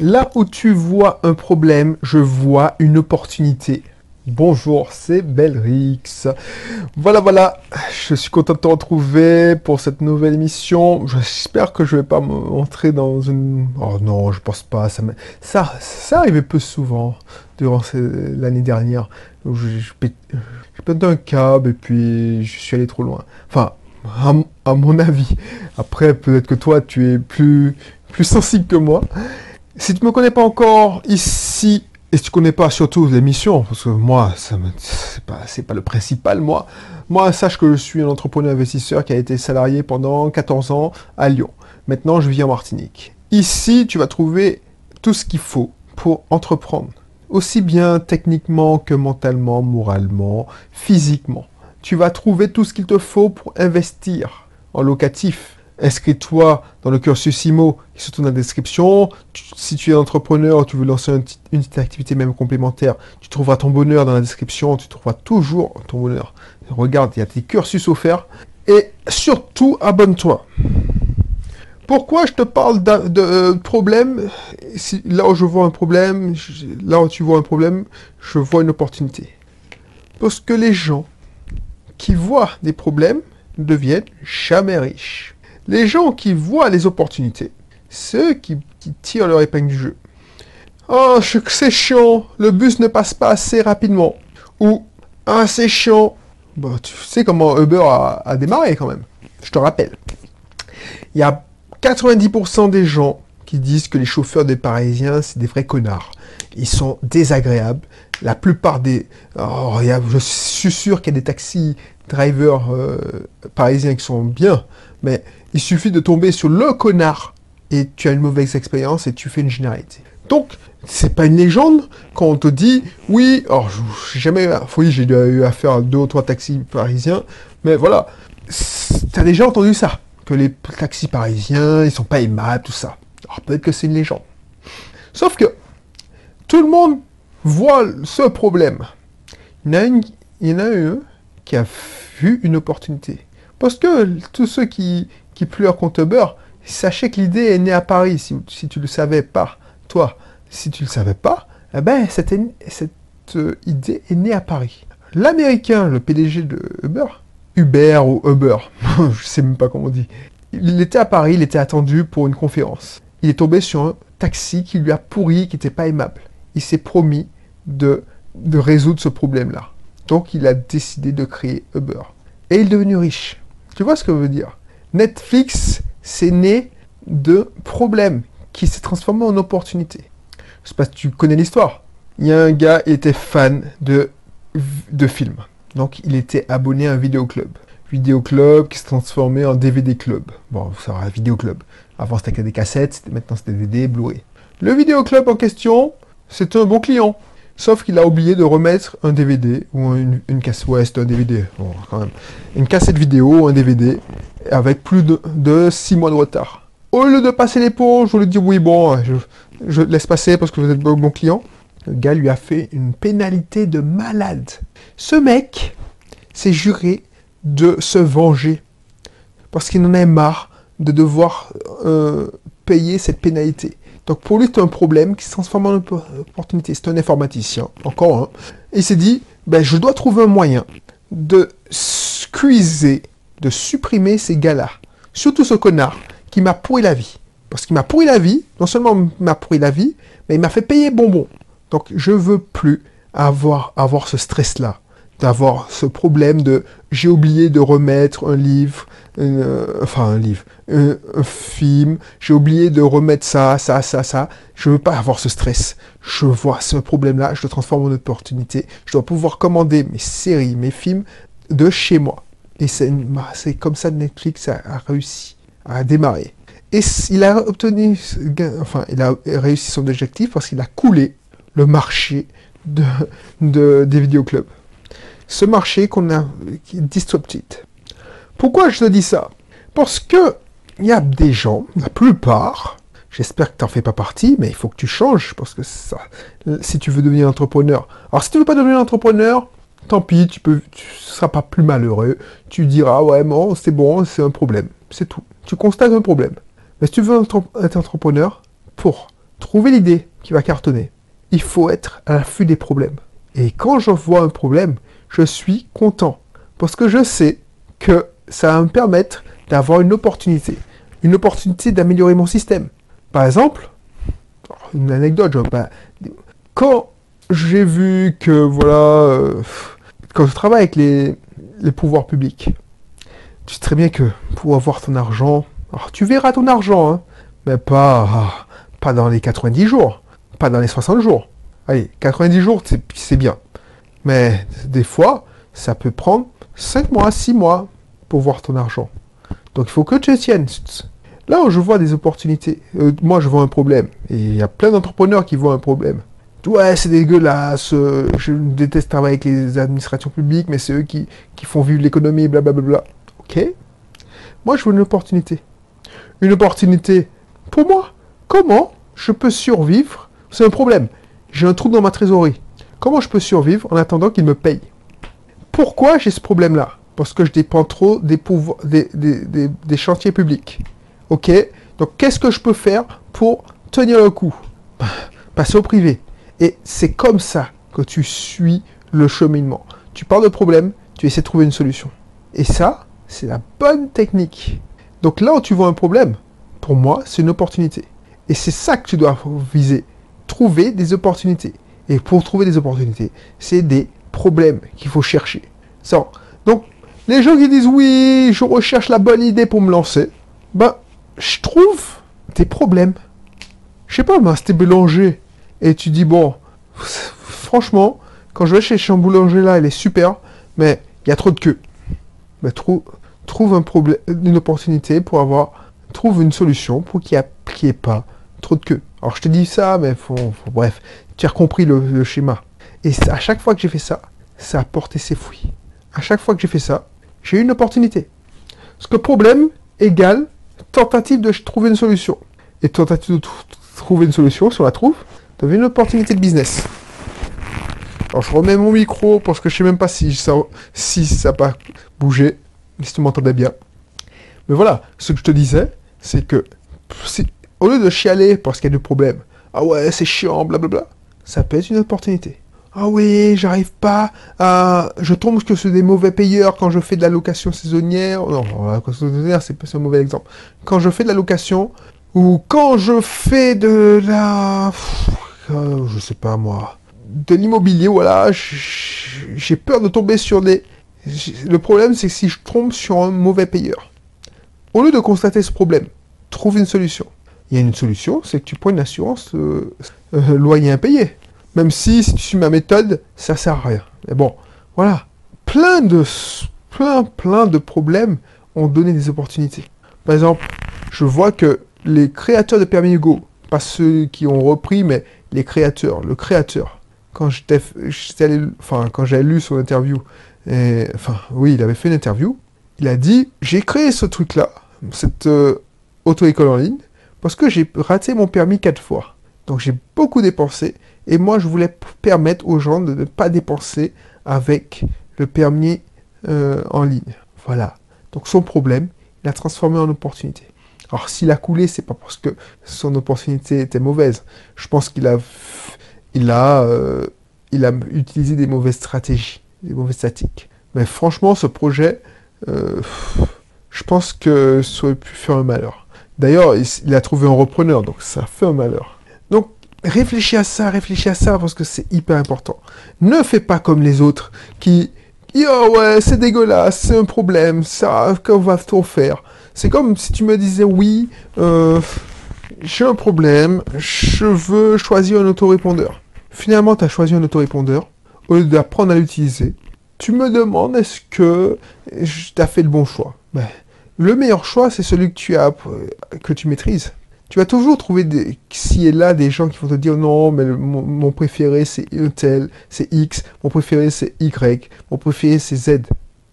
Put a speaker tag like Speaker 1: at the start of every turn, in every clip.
Speaker 1: Là où tu vois un problème, je vois une opportunité. Bonjour, c'est Belrix. Voilà, voilà, je suis content de te retrouver pour cette nouvelle émission. J'espère que je vais pas m'entrer dans une... Oh non, je pense pas. Ça, ça, ça arrivait peu souvent durant l'année dernière. J'ai pété un câble et puis je suis allé trop loin. Enfin, à, à mon avis. Après, peut-être que toi, tu es plus, plus sensible que moi. Si tu me connais pas encore ici, et si tu connais pas surtout l'émission, parce que moi, c'est pas, pas le principal, moi. Moi, sache que je suis un entrepreneur investisseur qui a été salarié pendant 14 ans à Lyon. Maintenant, je vis en Martinique. Ici, tu vas trouver tout ce qu'il faut pour entreprendre. Aussi bien techniquement que mentalement, moralement, physiquement. Tu vas trouver tout ce qu'il te faut pour investir en locatif, inscris-toi dans le cursus IMO qui se trouve dans la description. si tu es entrepreneur, tu veux lancer une, petite activité même complémentaire, tu trouveras ton bonheur dans la description, tu trouveras toujours ton bonheur. Regarde, il y a des cursus offerts. Et surtout, abonne-toi. Pourquoi je te parle de, euh, problème? Là où je vois un problème, là où tu vois un problème, je vois une opportunité. Parce que les gens qui voient des problèmes ne deviennent jamais riches. Les gens qui voient les opportunités, ceux qui, tirent leur épingle du jeu. Oh, c'est chiant, le bus ne passe pas assez rapidement. Ou, ah, c'est chiant. Bah, tu sais comment Uber a, démarré quand même. Je te rappelle. Il y a 90% des gens qui disent que les chauffeurs des Parisiens, c'est des vrais connards. Ils sont désagréables. La plupart des... Oh, je suis sûr qu'il y a des taxis drivers euh, parisiens qui sont bien, mais il suffit de tomber sur le connard et tu as une mauvaise expérience et tu fais une généralité. Donc, c'est pas une légende quand on te dit, oui, alors j'ai jamais, oui, j'ai eu affaire à deux ou trois taxis parisiens, mais voilà, t'as déjà entendu ça, que les taxis parisiens, ils sont pas aimables, tout ça. Alors peut-être que c'est une légende. Sauf que, tout le monde voit ce problème. Il y en a, une, il y en a un qui a vu une opportunité. Parce que tous ceux qui, qui pleure contre beurre, sachez que l'idée est née à Paris, si, tu le savais pas. Toi, si tu le savais pas, eh ben, cette, cette euh, idée est née à Paris. L'Américain, le PDG de Uber, Uber ou Uber, je sais même pas comment on dit, il était à Paris, il était attendu pour une conférence. Il est tombé sur un taxi qui lui a pourri, qui n'était pas aimable. Il s'est promis de, de résoudre ce problème-là. Donc il a décidé de créer Uber. Et il est devenu riche. Tu vois ce que je veux dire? Netflix, c'est né de problèmes qui s'est transformé en opportunité. Je sais pas si tu connais l'histoire. Il y a un gars, il était fan de, de films. Donc, il était abonné à un vidéoclub. Vidéoclub qui s'est transformé en DVD club. Bon, ça va, vidéoclub. Avant, c'était que des cassettes, maintenant, c'était DVD, Blu-ray. Le vidéoclub en question, c'est un bon client. Sauf qu'il a oublié de remettre un DVD ou une, cassette. Ouais, un DVD. Une cassette vidéo, un DVD avec plus de, 6 mois de retard. Au lieu de passer l'éponge, je lui dis oui, bon, je, laisse passer parce que vous êtes bon client. Le gars lui a fait une pénalité de malade. Ce mec s'est juré de se venger parce qu'il en a marre de devoir euh, payer cette pénalité. Donc pour lui, c'est un problème qui se transforme en opportunité. C'est un informaticien, encore un. il s'est dit, ben, je dois trouver un moyen de squeezer de supprimer ces gars-là. Surtout ce connard qui m'a pourri la vie. Parce qu'il m'a pourri la vie, non seulement m'a pourri la vie, mais il m'a fait payer bonbon. Donc je veux plus avoir, avoir ce stress-là, d'avoir ce problème de j'ai oublié de remettre un livre, euh, enfin un livre, un, film, j'ai oublié de remettre ça, ça, ça, ça. Je veux pas avoir ce stress. Je vois ce problème-là, je le transforme en opportunité. Je dois pouvoir commander mes séries, mes films de chez moi. Et c'est comme ça Netflix a, réussi à démarrer. Et il a obtenu, enfin, il a réussi son objectif parce qu'il a coulé le marché de, de, des vidéoclubs. Ce marché qu'on a, qui est disrupted. Pourquoi je te dis ça? Parce que il y a des gens, la plupart, j'espère que tu n'en fais pas partie, mais il faut que tu changes parce que si tu veux devenir entrepreneur. Alors si tu veux pas devenir entrepreneur, tant pis, tu peux, tu seras pas plus malheureux. Tu diras, ouais, bon, c'est bon, c'est un problème. C'est tout. Tu constates un problème. Mais si tu veux être entrepreneur, pour trouver l'idée qui va cartonner. Il faut être à l'affût des problèmes. Et quand je vois un problème, je suis content. Parce que je sais que ça va me permettre d'avoir une opportunité. Une opportunité d'améliorer mon système. Par exemple, une anecdote, quand j'ai vu que, voilà, euh, quand je travaille avec les, pouvoirs publics, tu sais très bien que pour avoir ton argent, tu verras ton argent, hein, mais pas, pas dans les 90 jours, pas dans les 60 jours. Allez, 90 jours, c'est bien. Mais des fois, ça peut prendre 5 mois, 6 mois pour voir ton argent. Donc il faut que tu tiennes. Là où je vois des opportunités, euh, moi je vois un problème. Et il y a plein d'entrepreneurs qui voient un problème. Ouais, c'est dégueulasse, euh, je déteste travailler avec les administrations publiques, mais c'est eux qui, qui font vivre l'économie, blablabla. Ok Moi je vois une opportunité. Une opportunité pour moi. Comment je peux survivre? C'est un problème. J'ai un trou dans ma trésorerie. Comment je peux survivre en attendant qu'ils me payent Pourquoi j'ai ce problème-là? Parce que je dépends trop des, chantiers publics. Ok? Donc qu'est-ce que je peux faire pour tenir le coup? Passer au privé. Et c'est comme ça que tu suis le cheminement. Tu parles de problème, tu essaies de trouver une solution. Et ça, c'est la bonne technique. Donc là où tu vois un problème, pour moi, c'est une opportunité. Et c'est ça que tu dois viser. Trouver des opportunités. Et pour trouver des opportunités, c'est des problèmes qu'il faut chercher. Ça. Donc, les gens qui disent oui, je recherche la bonne idée pour me lancer, ben, je trouve des problèmes. Je sais pas, moi, c'était boulanger. Et tu dis, bon, franchement, quand je vais chez un boulanger là, il est super, mais il y a trop de queue. Ben, trouve un problème, une opportunité pour avoir, trouve une solution pour qu'il n'y ait, pas trop de queue. Alors je te dis ça, mais bref, tu as compris le, schéma. Et à chaque fois que j'ai fait ça, ça a porté ses fruits. À chaque fois que j'ai fait ça, j'ai eu une opportunité. Parce que problème égale tentative de trouver une solution. Et tentative de trouver une solution, si on la trouve, tu une opportunité de business. Alors je remets mon micro parce que je sais même pas si ça, si ça pas bougé, si tu m'entendais bien. Mais voilà, ce que je te disais, c'est que au lieu de chialer parce qu'il y a des problèmes, ah ouais, c'est chiant, blablabla, ça peut être une opportunité. Ah oui, j'arrive pas à... Je tombe que c'est des mauvais payeurs quand je fais de la location saisonnière. Non, la location saisonnière, c'est un mauvais exemple. Quand je fais de la location, ou quand je fais de la... Euh, je sais pas moi... De l'immobilier, voilà, j'ai peur de tomber sur des... Le problème, c'est si je tombe sur un mauvais payeur, au lieu de constater ce problème, trouve une solution. Il y a une solution, c'est que tu prends une assurance euh, euh, loyer impayé. Même si, si tu suis ma méthode, ça sert à rien. Mais bon, voilà. Plein de, plein, plein de problèmes ont donné des opportunités. Par exemple, je vois que les créateurs de Permis Hugo, pas ceux qui ont repris, mais les créateurs, le créateur, quand j'étais, quand j'ai lu son interview, enfin, oui, il avait fait une interview, il a dit, j'ai créé ce truc-là, cette euh, auto-école en ligne, parce que j'ai raté mon permis quatre fois. Donc j'ai beaucoup dépensé et moi je voulais permettre aux gens de ne pas dépenser avec le permis euh, en ligne. Voilà. Donc son problème, il a transformé en opportunité. Alors s'il a coulé, c'est pas parce que son opportunité était mauvaise. Je pense qu'il a, il a, euh, il a utilisé des mauvaises stratégies, des mauvaises tactiques. Mais franchement, ce projet, euh, je pense que ça aurait pu faire un malheur. D'ailleurs, il, a trouvé un repreneur, donc ça fait un malheur. Donc, réfléchis à ça, réfléchis à ça, parce que c'est hyper important. Ne fais pas comme les autres qui... Oh ouais, c'est dégueulasse, c'est un problème, ça, qu'on va-t-on faire C'est comme si tu me disais, oui, euh, j'ai un problème, je veux choisir un autorépondeur. Finalement, tu as choisi un autorépondeur, au lieu d'apprendre à l'utiliser. Tu me demandes, est-ce que tu as fait le bon choix ben, le meilleur choix, c'est celui que tu as, que tu maîtrises. Tu vas toujours trouver des, ci et là des gens qui vont te dire non, mais mon, préféré c'est tel, c'est X, mon préféré c'est Y, mon préféré c'est Z.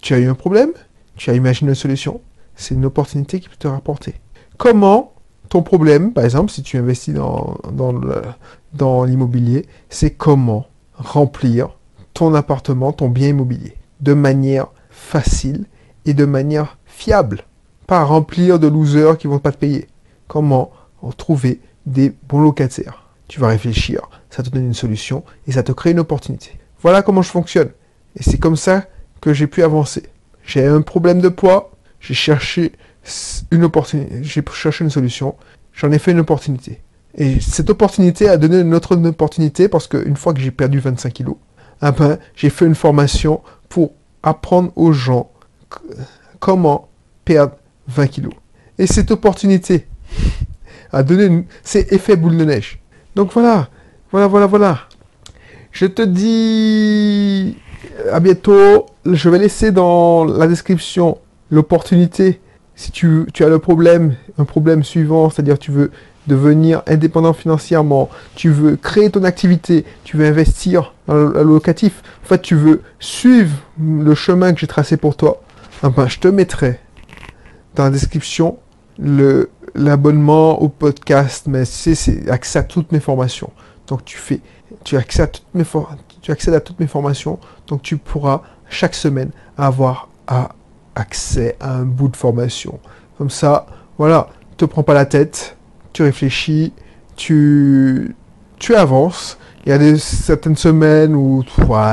Speaker 1: Tu as eu un problème, tu as imaginé une solution, c'est une opportunité qui peut te rapporter. Comment ton problème, par exemple, si tu investis dans l'immobilier, c'est comment remplir ton appartement, ton bien immobilier, de manière facile et de manière fiable. Pas remplir de losers qui vont pas te payer. Comment trouver des bons locataires? Tu vas réfléchir, ça te donne une solution et ça te crée une opportunité. Voilà comment je fonctionne. Et c'est comme ça que j'ai pu avancer. J'ai un problème de poids, j'ai cherché une opportunité, j'ai cherché une solution, j'en ai fait une opportunité. Et cette opportunité a donné une autre opportunité parce qu'une fois que j'ai perdu 25 kilos, ah ben, j'ai fait une formation pour apprendre aux gens comment perdre 20 kilos. Et cette opportunité a donné, c'est effet boule de neige. Donc voilà, voilà, voilà, voilà. Je te dis à bientôt. Je vais laisser dans la description l'opportunité. Si tu, tu, as le problème, un problème suivant, c'est-à-dire tu veux devenir indépendant financièrement, tu veux créer ton activité, tu veux investir dans le locatif, en fait tu veux suivre le chemin que j'ai tracé pour toi, ah ben, je te mettrai dans la description l'abonnement au podcast, mais c'est accès à toutes mes formations. Donc tu fais, tu accèdes à toutes mes tu accèdes à toutes mes formations, donc tu pourras chaque semaine avoir accès à un bout de formation. Comme ça, voilà, te prends pas la tête, tu réfléchis, tu, tu avances. Il y a des, certaines semaines où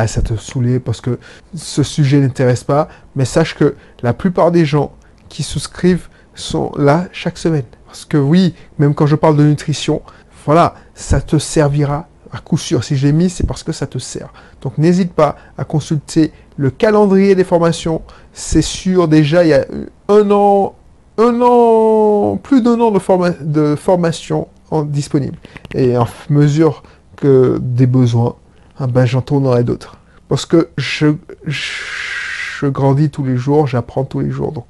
Speaker 1: ça te saoulait parce que ce sujet n'intéresse pas, mais sache que la plupart des gens qui souscrivent sont là chaque semaine. Parce que oui, même quand je parle de nutrition, voilà, ça te servira à coup sûr. Si je l'ai mis, c'est parce que ça te sert. Donc n'hésite pas à consulter le calendrier des formations. C'est sûr, déjà, il y a un an, un an, plus d'un an de, de formation disponible. Et en mesure des besoins, ah ben, j'en tournerai d'autres. Parce que je, je grandis tous les jours, j'apprends tous les jours. Donc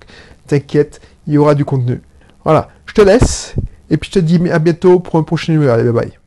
Speaker 1: t'inquiète, il y aura du contenu. Voilà, je te laisse. Et puis je te dis à bientôt pour un prochain numéro. Allez, bye bye.